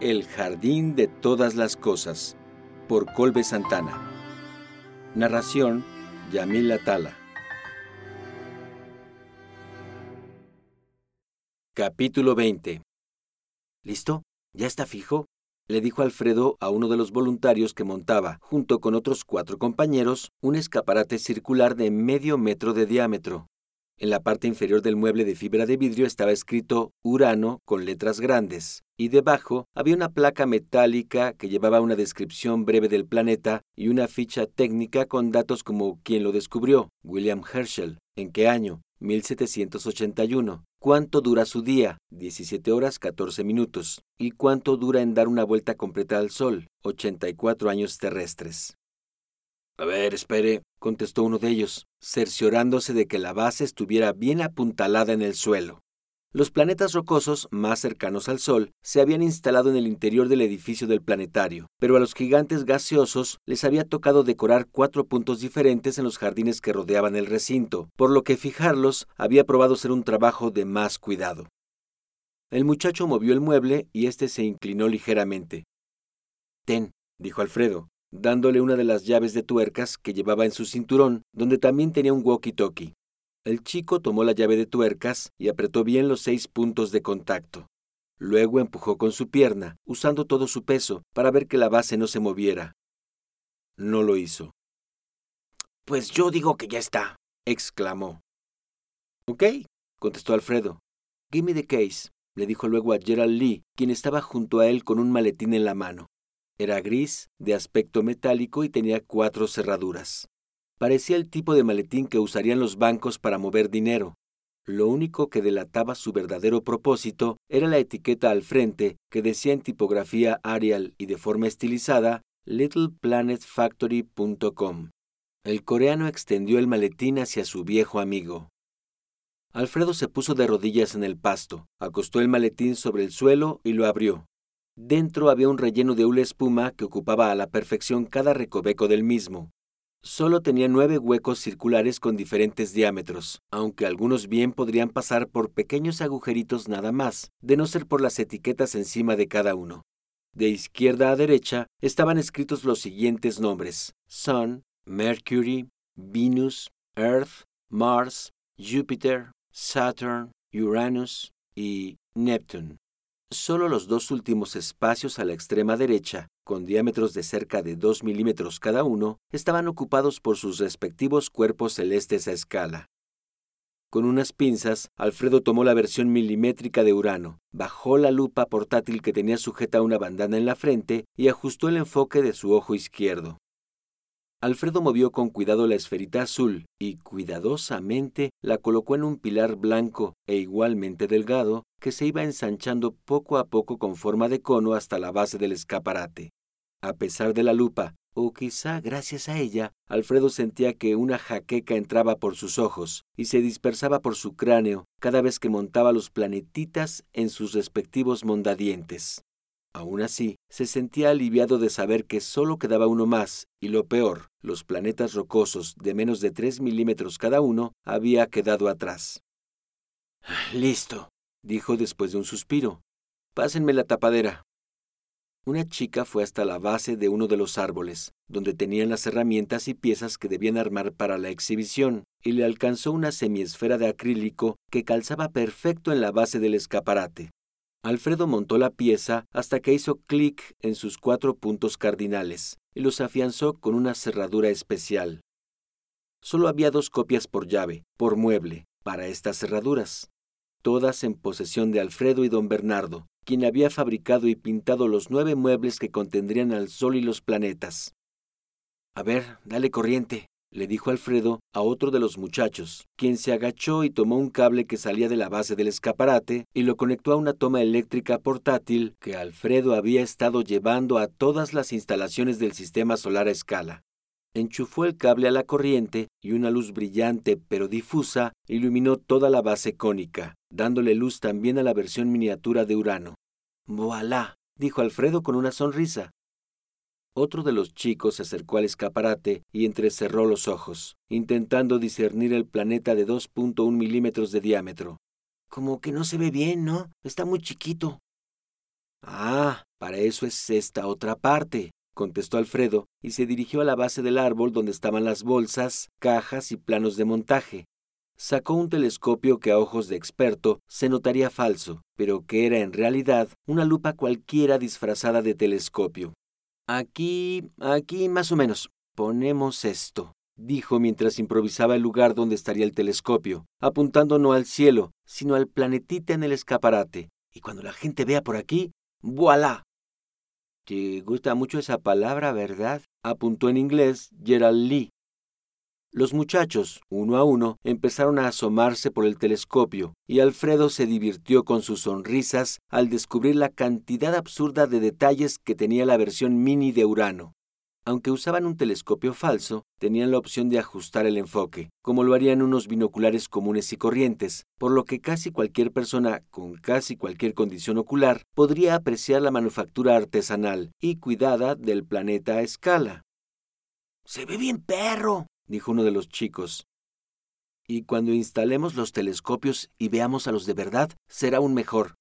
El Jardín de Todas las Cosas, por Colbe Santana. Narración, Yamil Atala. Capítulo 20. ¿Listo? ¿Ya está fijo? Le dijo Alfredo a uno de los voluntarios que montaba, junto con otros cuatro compañeros, un escaparate circular de medio metro de diámetro. En la parte inferior del mueble de fibra de vidrio estaba escrito Urano con letras grandes, y debajo había una placa metálica que llevaba una descripción breve del planeta y una ficha técnica con datos como quién lo descubrió, William Herschel, en qué año, 1781, cuánto dura su día, 17 horas 14 minutos, y cuánto dura en dar una vuelta completa al Sol, 84 años terrestres. A ver, espere, contestó uno de ellos, cerciorándose de que la base estuviera bien apuntalada en el suelo. Los planetas rocosos más cercanos al Sol se habían instalado en el interior del edificio del planetario, pero a los gigantes gaseosos les había tocado decorar cuatro puntos diferentes en los jardines que rodeaban el recinto, por lo que fijarlos había probado ser un trabajo de más cuidado. El muchacho movió el mueble y éste se inclinó ligeramente. Ten, dijo Alfredo, dándole una de las llaves de tuercas que llevaba en su cinturón, donde también tenía un walkie-talkie. El chico tomó la llave de tuercas y apretó bien los seis puntos de contacto. Luego empujó con su pierna, usando todo su peso, para ver que la base no se moviera. No lo hizo. Pues yo digo que ya está, exclamó. Ok, contestó Alfredo. Give me the case, le dijo luego a Gerald Lee, quien estaba junto a él con un maletín en la mano. Era gris, de aspecto metálico y tenía cuatro cerraduras. Parecía el tipo de maletín que usarían los bancos para mover dinero. Lo único que delataba su verdadero propósito era la etiqueta al frente que decía en tipografía Arial y de forma estilizada littleplanetfactory.com. El coreano extendió el maletín hacia su viejo amigo. Alfredo se puso de rodillas en el pasto, acostó el maletín sobre el suelo y lo abrió. Dentro había un relleno de hula espuma que ocupaba a la perfección cada recoveco del mismo. Solo tenía nueve huecos circulares con diferentes diámetros, aunque algunos bien podrían pasar por pequeños agujeritos nada más, de no ser por las etiquetas encima de cada uno. De izquierda a derecha estaban escritos los siguientes nombres: Sun, Mercury, Venus, Earth, Mars, Júpiter, Saturn, Uranus y Neptune. Solo los dos últimos espacios a la extrema derecha, con diámetros de cerca de 2 milímetros cada uno, estaban ocupados por sus respectivos cuerpos celestes a escala. Con unas pinzas, Alfredo tomó la versión milimétrica de Urano, bajó la lupa portátil que tenía sujeta a una bandana en la frente y ajustó el enfoque de su ojo izquierdo. Alfredo movió con cuidado la esferita azul y cuidadosamente la colocó en un pilar blanco e igualmente delgado que se iba ensanchando poco a poco con forma de cono hasta la base del escaparate. A pesar de la lupa, o quizá gracias a ella, Alfredo sentía que una jaqueca entraba por sus ojos y se dispersaba por su cráneo cada vez que montaba los planetitas en sus respectivos mondadientes. Aún así, se sentía aliviado de saber que solo quedaba uno más, y lo peor, los planetas rocosos de menos de 3 milímetros cada uno, había quedado atrás. Listo, dijo después de un suspiro. Pásenme la tapadera. Una chica fue hasta la base de uno de los árboles, donde tenían las herramientas y piezas que debían armar para la exhibición, y le alcanzó una semiesfera de acrílico que calzaba perfecto en la base del escaparate. Alfredo montó la pieza hasta que hizo clic en sus cuatro puntos cardinales y los afianzó con una cerradura especial. Solo había dos copias por llave, por mueble, para estas cerraduras, todas en posesión de Alfredo y don Bernardo, quien había fabricado y pintado los nueve muebles que contendrían al Sol y los planetas. A ver, dale corriente, le dijo Alfredo a otro de los muchachos, quien se agachó y tomó un cable que salía de la base del escaparate y lo conectó a una toma eléctrica portátil que Alfredo había estado llevando a todas las instalaciones del sistema solar a escala. Enchufó el cable a la corriente y una luz brillante pero difusa iluminó toda la base cónica, dándole luz también a la versión miniatura de Urano. ¡Voilá! dijo Alfredo con una sonrisa. Otro de los chicos se acercó al escaparate y entrecerró los ojos, intentando discernir el planeta de 2.1 milímetros de diámetro. Como que no se ve bien, ¿no? Está muy chiquito. Ah, Para eso es esta otra parte, contestó Alfredo, y se dirigió a la base del árbol donde estaban las bolsas, cajas y planos de montaje. Sacó un telescopio que a ojos de experto se notaría falso, pero que era en realidad una lupa cualquiera disfrazada de telescopio. Aquí, aquí más o menos. Ponemos esto, dijo mientras improvisaba el lugar donde estaría el telescopio, apuntando no al cielo, sino al planetita en el escaparate. Y cuando la gente vea por aquí, ¡voilá! Te gusta mucho esa palabra, ¿verdad? apuntó en inglés Gerald Lee. Los muchachos, uno a uno, empezaron a asomarse por el telescopio, y Alfredo se divirtió con sus sonrisas al descubrir la cantidad absurda de detalles que tenía la versión mini de Urano. Aunque usaban un telescopio falso, tenían la opción de ajustar el enfoque, como lo harían unos binoculares comunes y corrientes, por lo que casi cualquier persona con casi cualquier condición ocular podría apreciar la manufactura artesanal y cuidada del planeta a escala. Se ve bien perro, dijo uno de los chicos. Y cuando instalemos los telescopios y veamos a los de verdad, será aún mejor.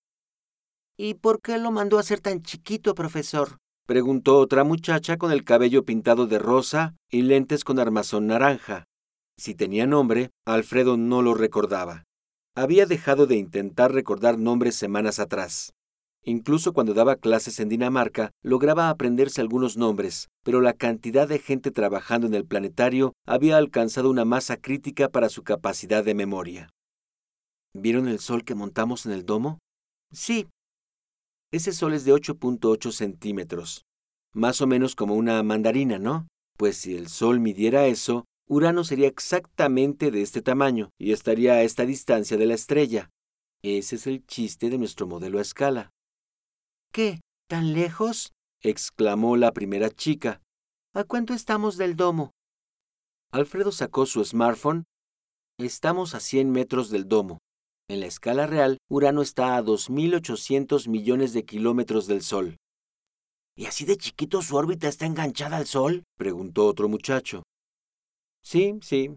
¿Y por qué lo mandó a ser tan chiquito, profesor? preguntó otra muchacha con el cabello pintado de rosa y lentes con armazón naranja. Si tenía nombre, Alfredo no lo recordaba. Había dejado de intentar recordar nombres semanas atrás. Incluso cuando daba clases en Dinamarca, lograba aprenderse algunos nombres, pero la cantidad de gente trabajando en el planetario había alcanzado una masa crítica para su capacidad de memoria. ¿Vieron el sol que montamos en el domo? Sí. Ese sol es de 8.8 centímetros. Más o menos como una mandarina, ¿no? Pues si el sol midiera eso, Urano sería exactamente de este tamaño y estaría a esta distancia de la estrella. Ese es el chiste de nuestro modelo a escala. ¿Qué? ¿Tan lejos? exclamó la primera chica. ¿A cuánto estamos del domo? Alfredo sacó su smartphone. Estamos a 100 metros del domo. En la escala real, Urano está a 2.800 millones de kilómetros del Sol. ¿Y así de chiquito su órbita está enganchada al Sol? preguntó otro muchacho. Sí, sí.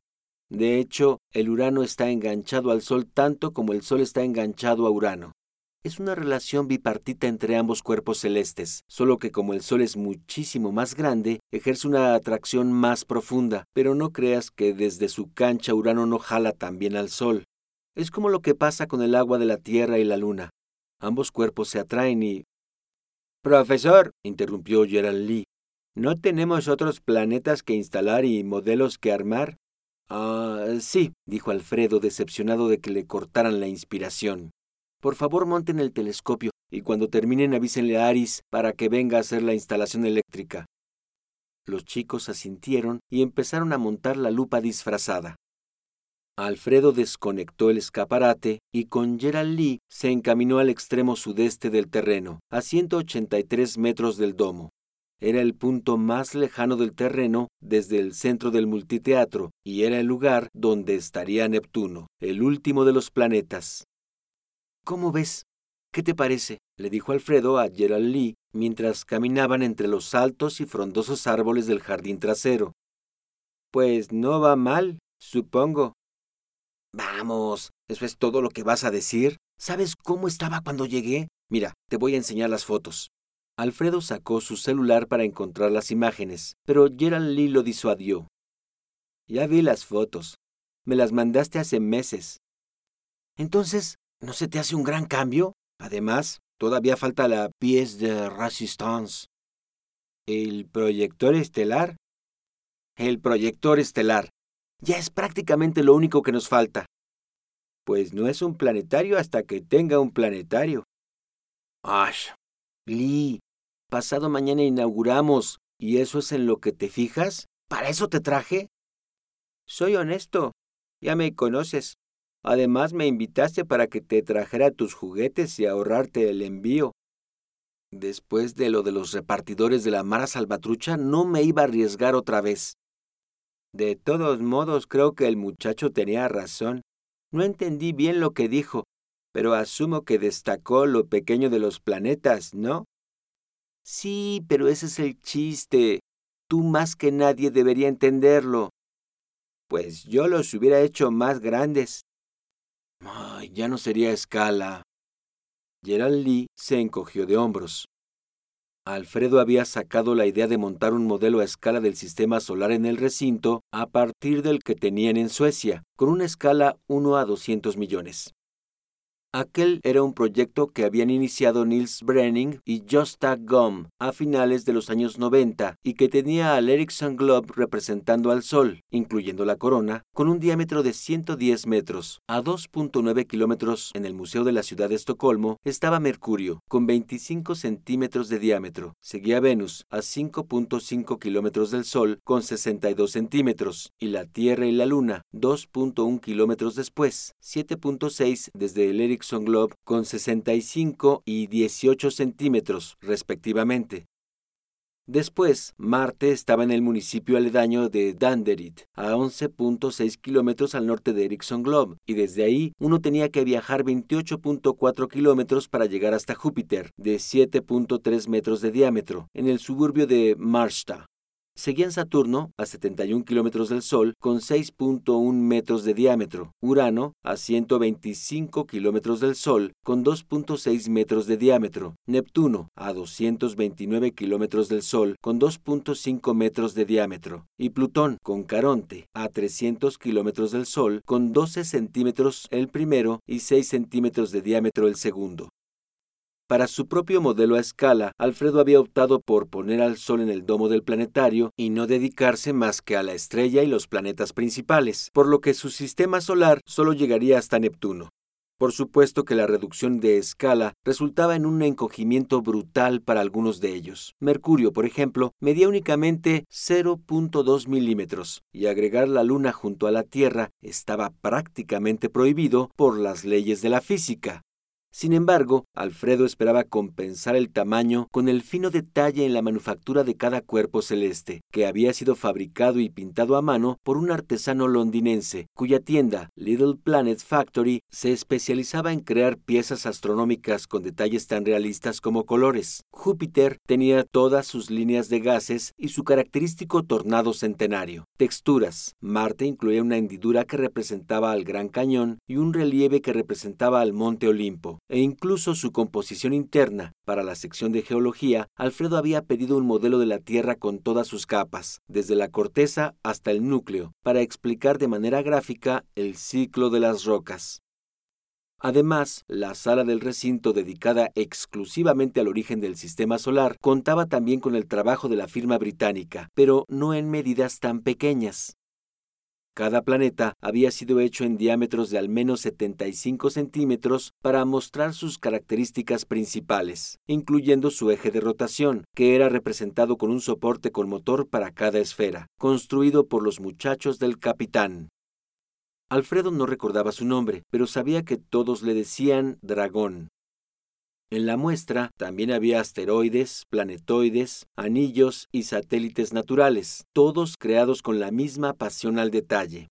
De hecho, el Urano está enganchado al Sol tanto como el Sol está enganchado a Urano es una relación bipartita entre ambos cuerpos celestes, solo que como el Sol es muchísimo más grande, ejerce una atracción más profunda, pero no creas que desde su cancha Urano no jala también al Sol. Es como lo que pasa con el agua de la Tierra y la Luna. Ambos cuerpos se atraen y... Profesor, interrumpió Gerald Lee, ¿no tenemos otros planetas que instalar y modelos que armar? Ah, sí, dijo Alfredo, decepcionado de que le cortaran la inspiración. Por favor, monten el telescopio y cuando terminen avísenle a Aris para que venga a hacer la instalación eléctrica. Los chicos asintieron y empezaron a montar la lupa disfrazada. Alfredo desconectó el escaparate y con Gerald Lee se encaminó al extremo sudeste del terreno, a 183 metros del domo. Era el punto más lejano del terreno desde el centro del multiteatro y era el lugar donde estaría Neptuno, el último de los planetas. ¿Cómo ves? ¿Qué te parece? le dijo Alfredo a Gerald Lee mientras caminaban entre los altos y frondosos árboles del jardín trasero. Pues no va mal, supongo. Vamos, ¿eso es todo lo que vas a decir? ¿Sabes cómo estaba cuando llegué? Mira, te voy a enseñar las fotos. Alfredo sacó su celular para encontrar las imágenes, pero Gerald Lee lo disuadió. Ya vi las fotos. Me las mandaste hace meses. Entonces, ¿No se te hace un gran cambio? Además, todavía falta la pièce de résistance. ¿El proyector estelar? El proyector estelar. Ya es prácticamente lo único que nos falta. Pues no es un planetario hasta que tenga un planetario. Ash, Lee, pasado mañana inauguramos, ¿y eso es en lo que te fijas? ¿Para eso te traje? Soy honesto, ya me conoces. Además me invitaste para que te trajera tus juguetes y ahorrarte el envío. Después de lo de los repartidores de la Mara Salvatrucha, no me iba a arriesgar otra vez. De todos modos, creo que el muchacho tenía razón. No entendí bien lo que dijo, pero asumo que destacó lo pequeño de los planetas, ¿no? Sí, pero ese es el chiste. Tú más que nadie debería entenderlo. Pues yo los hubiera hecho más grandes. Ay, ya no sería escala. Gerald Lee se encogió de hombros. Alfredo había sacado la idea de montar un modelo a escala del sistema solar en el recinto a partir del que tenían en Suecia, con una escala 1 a 200 millones. Aquel era un proyecto que habían iniciado Niels Brenning y Josta Gom a finales de los años 90 y que tenía al Ericsson Globe representando al Sol, incluyendo la corona, con un diámetro de 110 metros. A 2.9 kilómetros en el Museo de la Ciudad de Estocolmo estaba Mercurio, con 25 centímetros de diámetro. Seguía Venus, a 5.5 kilómetros del Sol, con 62 centímetros, y la Tierra y la Luna, 2.1 kilómetros después, 7.6 desde el Ericsson Globe con 65 y 18 centímetros, respectivamente. Después, Marte estaba en el municipio aledaño de Danderyd, a 11.6 kilómetros al norte de Ericsson Globe, y desde ahí uno tenía que viajar 28.4 kilómetros para llegar hasta Júpiter, de 7.3 metros de diámetro, en el suburbio de Marsta. Seguían Saturno, a 71 kilómetros del Sol, con 6.1 metros de diámetro, Urano, a 125 kilómetros del Sol, con 2.6 metros de diámetro, Neptuno, a 229 kilómetros del Sol, con 2.5 metros de diámetro, y Plutón, con Caronte, a 300 kilómetros del Sol, con 12 centímetros el primero y 6 centímetros de diámetro el segundo. Para su propio modelo a escala, Alfredo había optado por poner al Sol en el domo del planetario y no dedicarse más que a la estrella y los planetas principales, por lo que su sistema solar solo llegaría hasta Neptuno. Por supuesto que la reducción de escala resultaba en un encogimiento brutal para algunos de ellos. Mercurio, por ejemplo, medía únicamente 0.2 milímetros y agregar la Luna junto a la Tierra estaba prácticamente prohibido por las leyes de la física. Sin embargo, Alfredo esperaba compensar el tamaño con el fino detalle en la manufactura de cada cuerpo celeste, que había sido fabricado y pintado a mano por un artesano londinense, cuya tienda, Little Planet Factory, se especializaba en crear piezas astronómicas con detalles tan realistas como colores. Júpiter tenía todas sus líneas de gases y su característico tornado centenario. Texturas. Marte incluía una hendidura que representaba al Gran Cañón y un relieve que representaba al Monte Olimpo e incluso su composición interna. Para la sección de geología, Alfredo había pedido un modelo de la Tierra con todas sus capas, desde la corteza hasta el núcleo, para explicar de manera gráfica el ciclo de las rocas. Además, la sala del recinto dedicada exclusivamente al origen del sistema solar contaba también con el trabajo de la firma británica, pero no en medidas tan pequeñas. Cada planeta había sido hecho en diámetros de al menos 75 centímetros para mostrar sus características principales, incluyendo su eje de rotación, que era representado con un soporte con motor para cada esfera, construido por los muchachos del capitán. Alfredo no recordaba su nombre, pero sabía que todos le decían dragón, en la muestra también había asteroides, planetoides, anillos y satélites naturales, todos creados con la misma pasión al detalle.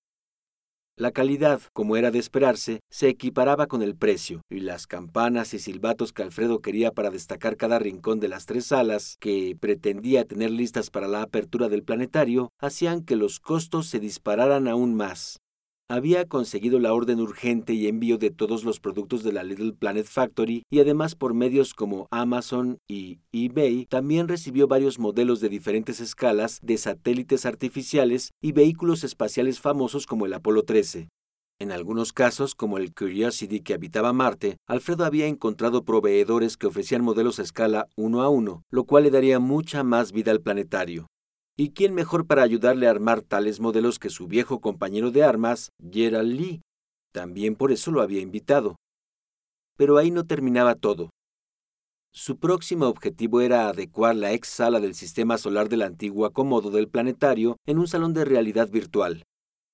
La calidad, como era de esperarse, se equiparaba con el precio, y las campanas y silbatos que Alfredo quería para destacar cada rincón de las tres salas que pretendía tener listas para la apertura del planetario, hacían que los costos se dispararan aún más había conseguido la orden urgente y envío de todos los productos de la Little Planet Factory y además por medios como Amazon y eBay también recibió varios modelos de diferentes escalas de satélites artificiales y vehículos espaciales famosos como el Apolo 13. En algunos casos, como el Curiosity que habitaba Marte, Alfredo había encontrado proveedores que ofrecían modelos a escala uno a uno, lo cual le daría mucha más vida al planetario. ¿Y quién mejor para ayudarle a armar tales modelos que su viejo compañero de armas, Gerald Lee? También por eso lo había invitado. Pero ahí no terminaba todo. Su próximo objetivo era adecuar la ex sala del sistema solar del antiguo acomodo del planetario en un salón de realidad virtual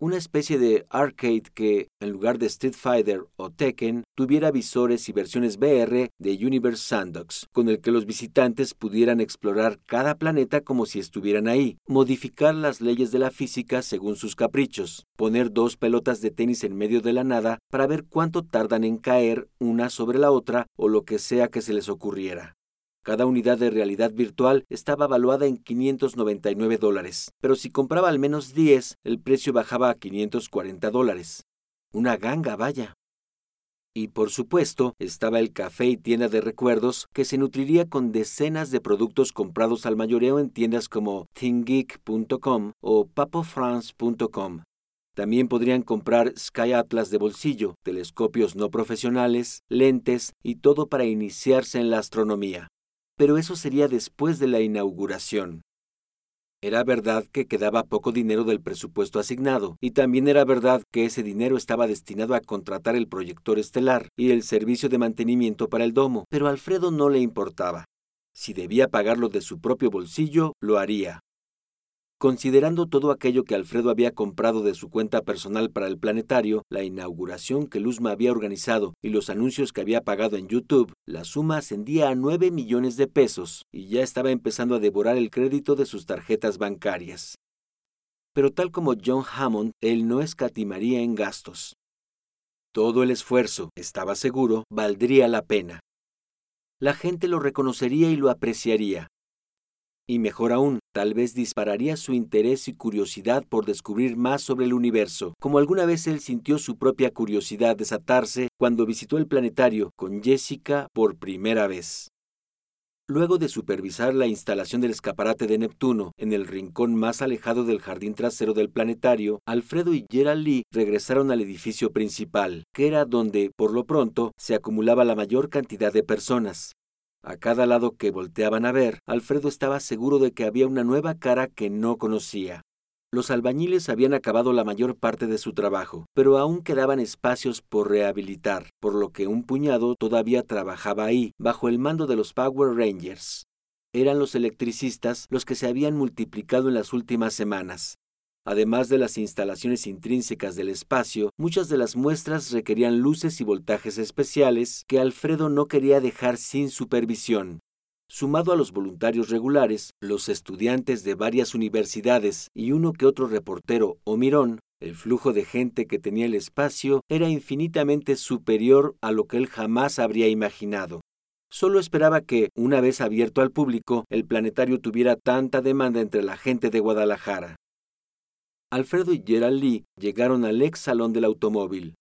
una especie de arcade que, en lugar de Street Fighter o Tekken, tuviera visores y versiones VR de Universe Sandbox, con el que los visitantes pudieran explorar cada planeta como si estuvieran ahí, modificar las leyes de la física según sus caprichos, poner dos pelotas de tenis en medio de la nada para ver cuánto tardan en caer una sobre la otra o lo que sea que se les ocurriera. Cada unidad de realidad virtual estaba valuada en 599 dólares, pero si compraba al menos 10, el precio bajaba a 540 dólares. Una ganga, vaya. Y por supuesto, estaba el café y tienda de recuerdos que se nutriría con decenas de productos comprados al mayoreo en tiendas como thingeek.com o papofrance.com. También podrían comprar Sky Atlas de bolsillo, telescopios no profesionales, lentes y todo para iniciarse en la astronomía. Pero eso sería después de la inauguración. Era verdad que quedaba poco dinero del presupuesto asignado, y también era verdad que ese dinero estaba destinado a contratar el proyector estelar y el servicio de mantenimiento para el domo, pero a Alfredo no le importaba. Si debía pagarlo de su propio bolsillo, lo haría. Considerando todo aquello que Alfredo había comprado de su cuenta personal para el planetario, la inauguración que Luzma había organizado y los anuncios que había pagado en YouTube, la suma ascendía a 9 millones de pesos y ya estaba empezando a devorar el crédito de sus tarjetas bancarias. Pero tal como John Hammond, él no escatimaría en gastos. Todo el esfuerzo, estaba seguro, valdría la pena. La gente lo reconocería y lo apreciaría, y mejor aún, tal vez dispararía su interés y curiosidad por descubrir más sobre el universo, como alguna vez él sintió su propia curiosidad desatarse cuando visitó el planetario con Jessica por primera vez. Luego de supervisar la instalación del escaparate de Neptuno en el rincón más alejado del jardín trasero del planetario, Alfredo y Gerald Lee regresaron al edificio principal, que era donde, por lo pronto, se acumulaba la mayor cantidad de personas. A cada lado que volteaban a ver, Alfredo estaba seguro de que había una nueva cara que no conocía. Los albañiles habían acabado la mayor parte de su trabajo, pero aún quedaban espacios por rehabilitar, por lo que un puñado todavía trabajaba ahí, bajo el mando de los Power Rangers. Eran los electricistas los que se habían multiplicado en las últimas semanas. Además de las instalaciones intrínsecas del espacio, muchas de las muestras requerían luces y voltajes especiales que Alfredo no quería dejar sin supervisión. Sumado a los voluntarios regulares, los estudiantes de varias universidades y uno que otro reportero o mirón, el flujo de gente que tenía el espacio era infinitamente superior a lo que él jamás habría imaginado. Solo esperaba que, una vez abierto al público, el planetario tuviera tanta demanda entre la gente de Guadalajara. Alfredo y Gerald Lee llegaron al ex salón del automóvil.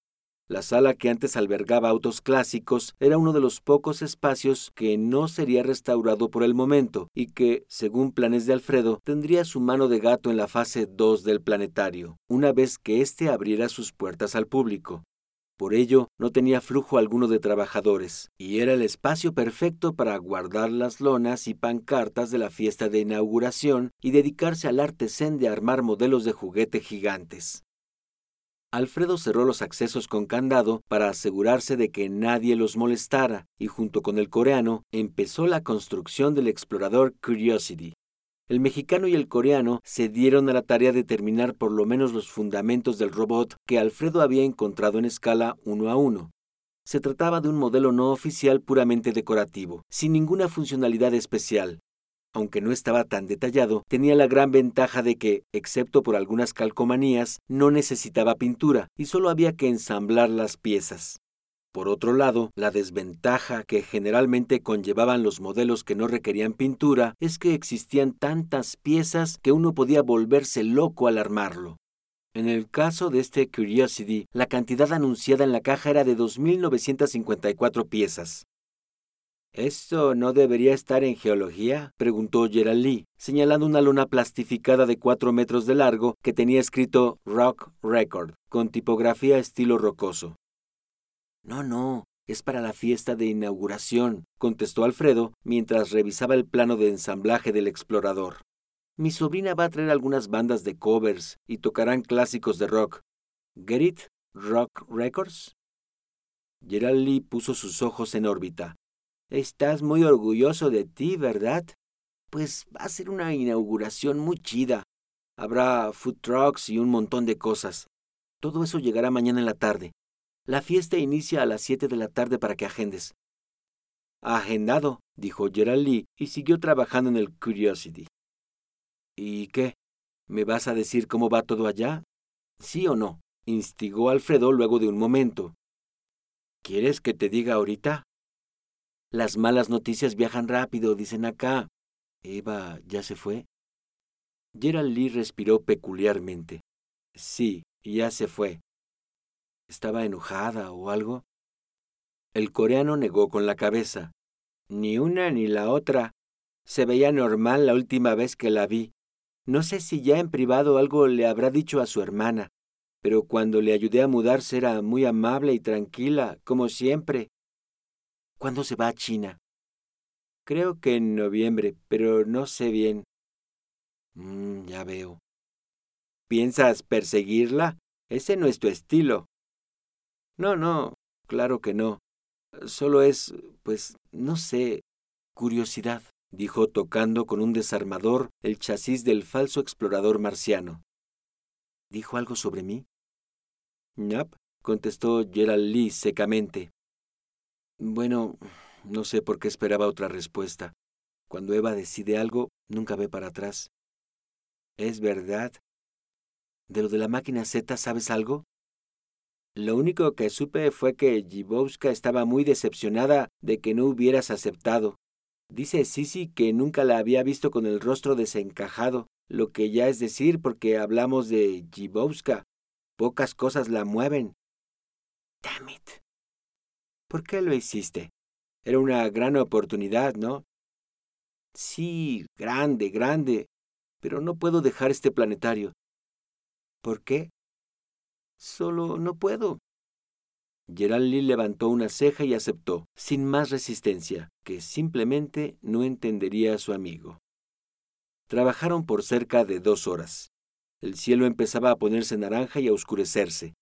La sala que antes albergaba autos clásicos era uno de los pocos espacios que no sería restaurado por el momento y que, según planes de Alfredo, tendría su mano de gato en la fase 2 del planetario, una vez que éste abriera sus puertas al público. Por ello, no tenía flujo alguno de trabajadores, y era el espacio perfecto para guardar las lonas y pancartas de la fiesta de inauguración y dedicarse al arte zen de armar modelos de juguete gigantes. Alfredo cerró los accesos con candado para asegurarse de que nadie los molestara y junto con el coreano empezó la construcción del explorador Curiosity, el mexicano y el coreano se dieron a la tarea de terminar por lo menos los fundamentos del robot que Alfredo había encontrado en escala uno a uno. Se trataba de un modelo no oficial puramente decorativo, sin ninguna funcionalidad especial. Aunque no estaba tan detallado, tenía la gran ventaja de que, excepto por algunas calcomanías, no necesitaba pintura y solo había que ensamblar las piezas. Por otro lado, la desventaja que generalmente conllevaban los modelos que no requerían pintura es que existían tantas piezas que uno podía volverse loco al armarlo. En el caso de este Curiosity, la cantidad anunciada en la caja era de 2.954 piezas. ¿Esto no debería estar en geología? preguntó Gerald Lee, señalando una lona plastificada de 4 metros de largo que tenía escrito Rock Record, con tipografía estilo rocoso. No, no, es para la fiesta de inauguración, contestó Alfredo mientras revisaba el plano de ensamblaje del explorador. Mi sobrina va a traer algunas bandas de covers y tocarán clásicos de rock. ¿Get it? ¿Rock Records? Gerald Lee puso sus ojos en órbita. Estás muy orgulloso de ti, ¿verdad? Pues va a ser una inauguración muy chida. Habrá food trucks y un montón de cosas. Todo eso llegará mañana en la tarde. La fiesta inicia a las 7 de la tarde para que agendes. Agendado, dijo Gerald Lee y siguió trabajando en el Curiosity. ¿Y qué? ¿Me vas a decir cómo va todo allá? ¿Sí o no? instigó Alfredo luego de un momento. ¿Quieres que te diga ahorita? Las malas noticias viajan rápido, dicen acá. Eva ya se fue. Gerald Lee respiró peculiarmente. Sí, ya se fue. ¿Estaba enojada o algo? El coreano negó con la cabeza. Ni una ni la otra. Se veía normal la última vez que la vi. No sé si ya en privado algo le habrá dicho a su hermana, pero cuando le ayudé a mudarse era muy amable y tranquila, como siempre. ¿Cuándo se va a China? Creo que en noviembre, pero no sé bien. Mm, ya veo. ¿Piensas perseguirla? Ese no es tu estilo. No, no, claro que no. Solo es, pues, no sé, curiosidad, dijo tocando con un desarmador el chasis del falso explorador marciano. ¿Dijo algo sobre mí? Nap, contestó Gerald Lee secamente. Bueno, no sé por qué esperaba otra respuesta. Cuando Eva decide algo, nunca ve para atrás. ¿Es verdad? ¿De lo de la máquina Z sabes algo? Lo único que supe fue que Gibowska estaba muy decepcionada de que no hubieras aceptado. Dice Sisi que nunca la había visto con el rostro desencajado, lo que ya es decir porque hablamos de Gibowska. Pocas cosas la mueven. Damn it. ¿Por qué lo hiciste? Era una gran oportunidad, ¿no? Sí, grande, grande. Pero no puedo dejar este planetario. ¿Por qué? Solo no puedo. Gerald Lee levantó una ceja y aceptó, sin más resistencia, que simplemente no entendería a su amigo. Trabajaron por cerca de dos horas. El cielo empezaba a ponerse naranja y a oscurecerse.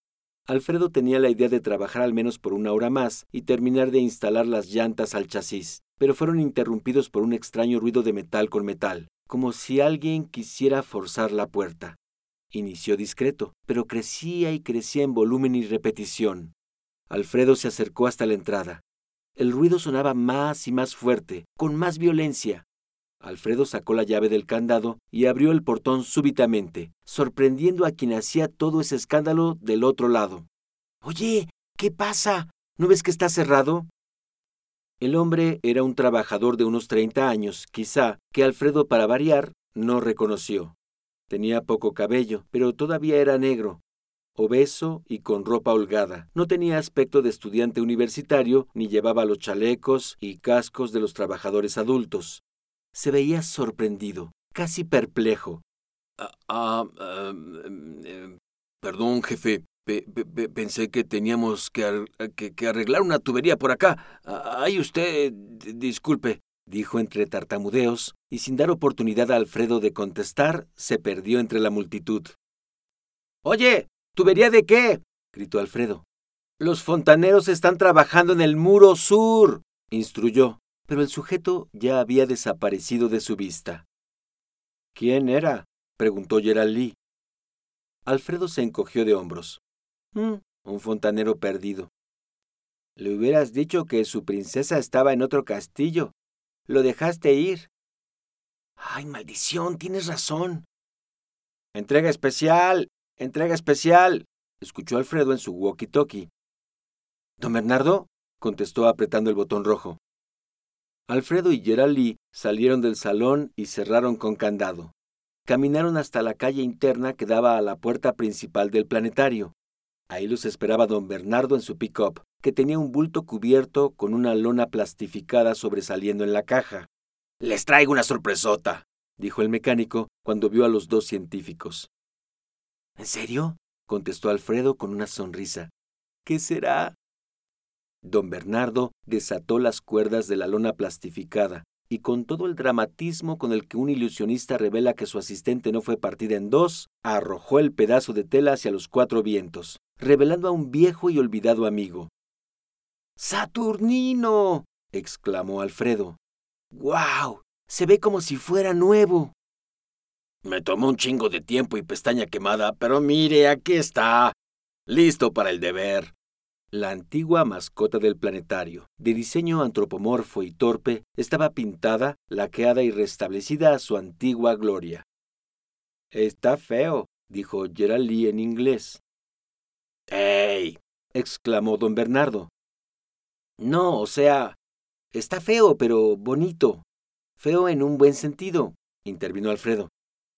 Alfredo tenía la idea de trabajar al menos por una hora más y terminar de instalar las llantas al chasis, pero fueron interrumpidos por un extraño ruido de metal con metal, como si alguien quisiera forzar la puerta. Inició discreto, pero crecía y crecía en volumen y repetición. Alfredo se acercó hasta la entrada. El ruido sonaba más y más fuerte, con más violencia. Alfredo sacó la llave del candado y abrió el portón súbitamente, sorprendiendo a quien hacía todo ese escándalo del otro lado. Oye, ¿qué pasa? ¿No ves que está cerrado? El hombre era un trabajador de unos treinta años, quizá, que Alfredo, para variar, no reconoció. Tenía poco cabello, pero todavía era negro, obeso y con ropa holgada. No tenía aspecto de estudiante universitario ni llevaba los chalecos y cascos de los trabajadores adultos se veía sorprendido, casi perplejo. Ah, ah, ah eh, perdón, jefe. pensé que teníamos que, arreglar una tubería por acá. Ay, usted, disculpe, dijo entre tartamudeos, y sin dar oportunidad a Alfredo de contestar, se perdió entre la multitud. Oye, ¿tubería de qué? gritó Alfredo. Los fontaneros están trabajando en el muro sur, instruyó pero el sujeto ya había desaparecido de su vista. ¿Quién era? preguntó Gerald Lee. Alfredo se encogió de hombros. Mm, un fontanero perdido. Le hubieras dicho que su princesa estaba en otro castillo. Lo dejaste ir. Ay, maldición, tienes razón. Entrega especial. Entrega especial. escuchó Alfredo en su walkie-talkie. Don Bernardo, contestó apretando el botón rojo. Alfredo y Gerald salieron del salón y cerraron con candado. Caminaron hasta la calle interna que daba a la puerta principal del planetario. Ahí los esperaba don Bernardo en su pick-up, que tenía un bulto cubierto con una lona plastificada sobresaliendo en la caja. Les traigo una sorpresota, dijo el mecánico cuando vio a los dos científicos. ¿En serio? contestó Alfredo con una sonrisa. ¿Qué será? Don Bernardo desató las cuerdas de la lona plastificada y con todo el dramatismo con el que un ilusionista revela que su asistente no fue partida en dos, arrojó el pedazo de tela hacia los cuatro vientos, revelando a un viejo y olvidado amigo. ¡Saturnino! exclamó Alfredo. ¡Guau! Se ve como si fuera nuevo. Me tomó un chingo de tiempo y pestaña quemada, pero mire, aquí está. Listo para el deber. La antigua mascota del planetario, de diseño antropomorfo y torpe, estaba pintada, laqueada y restablecida a su antigua gloria. Está feo, dijo Gerald Lee en inglés. ¡Ey! exclamó don Bernardo. No, o sea, está feo, pero bonito. Feo en un buen sentido, intervino Alfredo.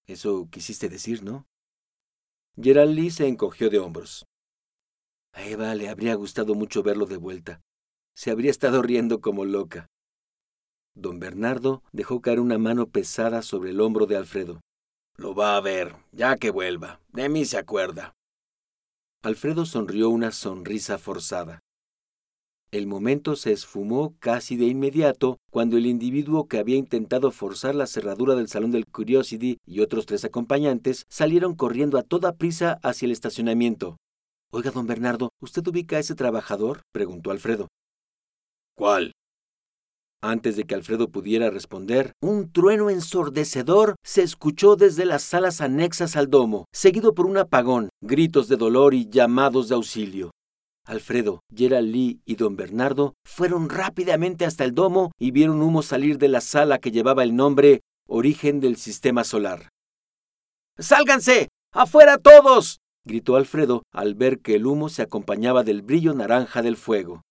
Eso quisiste decir, ¿no? Gerald Lee se encogió de hombros. A Eva le habría gustado mucho verlo de vuelta. Se habría estado riendo como loca. Don Bernardo dejó caer una mano pesada sobre el hombro de Alfredo. Lo va a ver, ya que vuelva. De mí se acuerda. Alfredo sonrió una sonrisa forzada. El momento se esfumó casi de inmediato cuando el individuo que había intentado forzar la cerradura del salón del Curiosity y otros tres acompañantes salieron corriendo a toda prisa hacia el estacionamiento. Oiga, don Bernardo, ¿usted ubica a ese trabajador? preguntó Alfredo. ¿Cuál? Antes de que Alfredo pudiera responder, un trueno ensordecedor se escuchó desde las salas anexas al domo, seguido por un apagón, gritos de dolor y llamados de auxilio. Alfredo, Gerald Lee y don Bernardo fueron rápidamente hasta el domo y vieron humo salir de la sala que llevaba el nombre Origen del Sistema Solar. ¡Sálganse! ¡Afuera todos! Gritó Alfredo al ver que el humo se acompañaba del brillo naranja del fuego.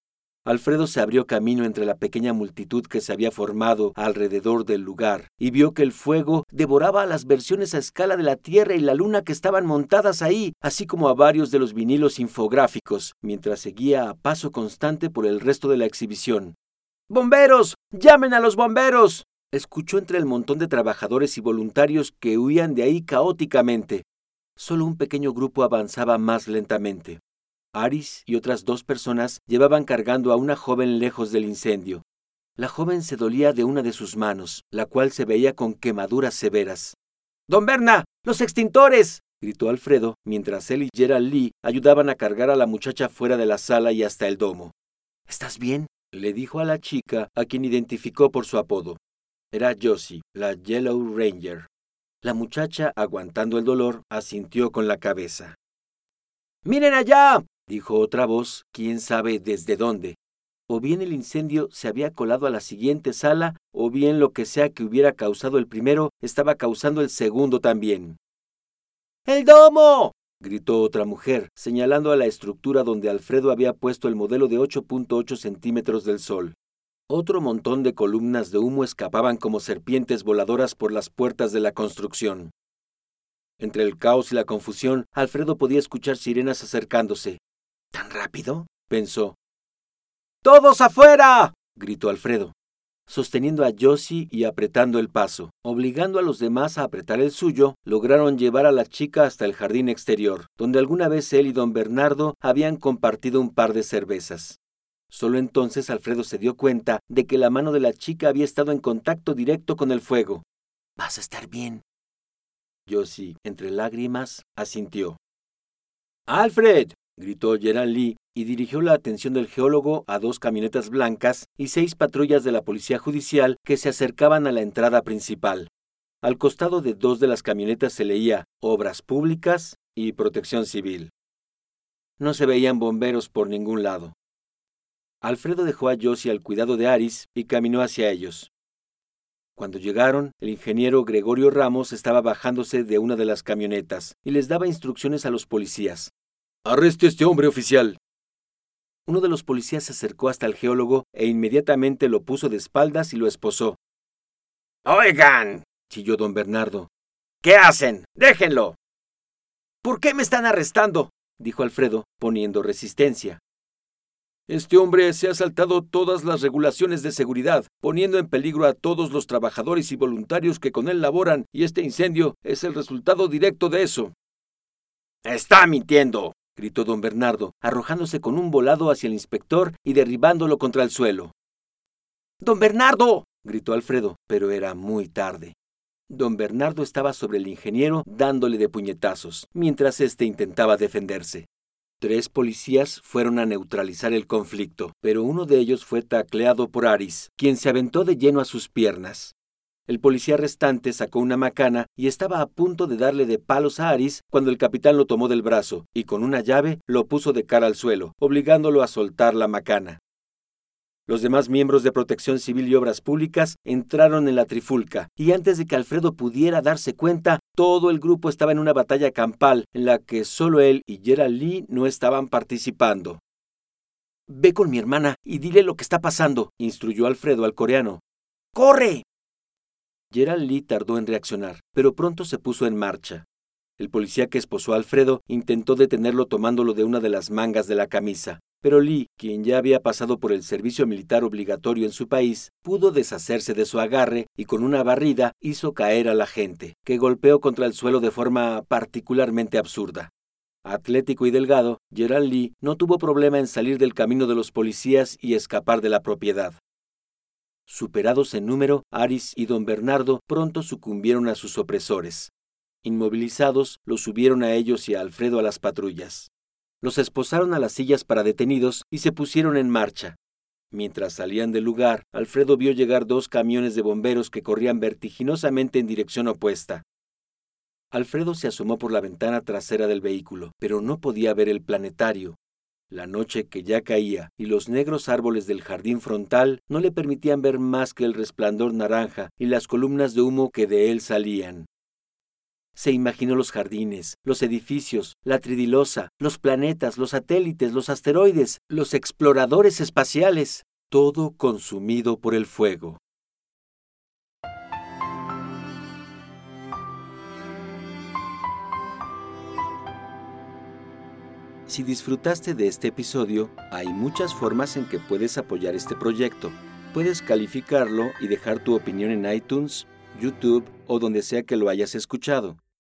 Alfredo se abrió camino entre la pequeña multitud que se había formado alrededor del lugar y vio que el fuego devoraba a las versiones a escala de la Tierra y la Luna que estaban montadas ahí, así como a varios de los vinilos infográficos, mientras seguía a paso constante por el resto de la exhibición. ¡Bomberos! ¡Llamen a los bomberos! Escuchó entre el montón de trabajadores y voluntarios que huían de ahí caóticamente. Solo un pequeño grupo avanzaba más lentamente. Aris y otras dos personas llevaban cargando a una joven lejos del incendio. La joven se dolía de una de sus manos, la cual se veía con quemaduras severas. ¡Don Berna! ¡Los extintores! gritó Alfredo, mientras él y Gerald Lee ayudaban a cargar a la muchacha fuera de la sala y hasta el domo. ¿Estás bien? le dijo a la chica, a quien identificó por su apodo. Era Josie, la Yellow Ranger. La muchacha, aguantando el dolor, asintió con la cabeza. ¡Miren allá! dijo otra voz, quién sabe desde dónde. O bien el incendio se había colado a la siguiente sala, o bien lo que sea que hubiera causado el primero estaba causando el segundo también. ¡El domo! gritó otra mujer, señalando a la estructura donde Alfredo había puesto el modelo de 8.8 centímetros del sol. Otro montón de columnas de humo escapaban como serpientes voladoras por las puertas de la construcción. Entre el caos y la confusión, Alfredo podía escuchar sirenas acercándose. ¿Tan rápido? pensó. ¡Todos afuera! gritó Alfredo, sosteniendo a Josie y apretando el paso. Obligando a los demás a apretar el suyo, lograron llevar a la chica hasta el jardín exterior, donde alguna vez él y don Bernardo habían compartido un par de cervezas. Solo entonces Alfredo se dio cuenta de que la mano de la chica había estado en contacto directo con el fuego. Vas a estar bien. Josie, entre lágrimas, asintió. Alfred, gritó Gerald Lee y dirigió la atención del geólogo a dos camionetas blancas y seis patrullas de la policía judicial que se acercaban a la entrada principal. Al costado de dos de las camionetas se leía Obras Públicas y Protección Civil. No se veían bomberos por ningún lado. Alfredo dejó a Josie al cuidado de Aris y caminó hacia ellos. Cuando llegaron, el ingeniero Gregorio Ramos estaba bajándose de una de las camionetas y les daba instrucciones a los policías. Arreste a este hombre oficial. Uno de los policías se acercó hasta el geólogo e inmediatamente lo puso de espaldas y lo esposó. Oigan, chilló don Bernardo. ¿Qué hacen? Déjenlo. ¿Por qué me están arrestando? dijo Alfredo, poniendo resistencia. Este hombre se ha saltado todas las regulaciones de seguridad, poniendo en peligro a todos los trabajadores y voluntarios que con él laboran, y este incendio es el resultado directo de eso. Está mintiendo, gritó don Bernardo, arrojándose con un volado hacia el inspector y derribándolo contra el suelo. Don Bernardo. gritó Alfredo, pero era muy tarde. Don Bernardo estaba sobre el ingeniero dándole de puñetazos, mientras éste intentaba defenderse. Tres policías fueron a neutralizar el conflicto, pero uno de ellos fue tacleado por Aris, quien se aventó de lleno a sus piernas. El policía restante sacó una macana y estaba a punto de darle de palos a Aris cuando el capitán lo tomó del brazo y con una llave lo puso de cara al suelo, obligándolo a soltar la macana. Los demás miembros de Protección Civil y Obras Públicas entraron en la trifulca, y antes de que Alfredo pudiera darse cuenta, todo el grupo estaba en una batalla campal en la que solo él y Gerald Lee no estaban participando. Ve con mi hermana y dile lo que está pasando, instruyó Alfredo al coreano. ¡Corre! Gerald Lee tardó en reaccionar, pero pronto se puso en marcha. El policía que esposó a Alfredo intentó detenerlo tomándolo de una de las mangas de la camisa, Pero Lee, quien ya había pasado por el servicio militar obligatorio en su país, pudo deshacerse de su agarre y con una barrida hizo caer a la gente, que golpeó contra el suelo de forma particularmente absurda. Atlético y delgado, Gerald Lee no tuvo problema en salir del camino de los policías y escapar de la propiedad. Superados en número, Aris y don Bernardo pronto sucumbieron a sus opresores. Inmovilizados, los subieron a ellos y a Alfredo a las patrullas. Los esposaron a las sillas para detenidos y se pusieron en marcha. Mientras salían del lugar, Alfredo vio llegar dos camiones de bomberos que corrían vertiginosamente en dirección opuesta. Alfredo se asomó por la ventana trasera del vehículo, pero no podía ver el planetario. La noche que ya caía y los negros árboles del jardín frontal no le permitían ver más que el resplandor naranja y las columnas de humo que de él salían. Se imaginó los jardines, los edificios, la tridilosa, los planetas, los satélites, los asteroides, los exploradores espaciales, todo consumido por el fuego. Si disfrutaste de este episodio, hay muchas formas en que puedes apoyar este proyecto. Puedes calificarlo y dejar tu opinión en iTunes, YouTube o donde sea que lo hayas escuchado.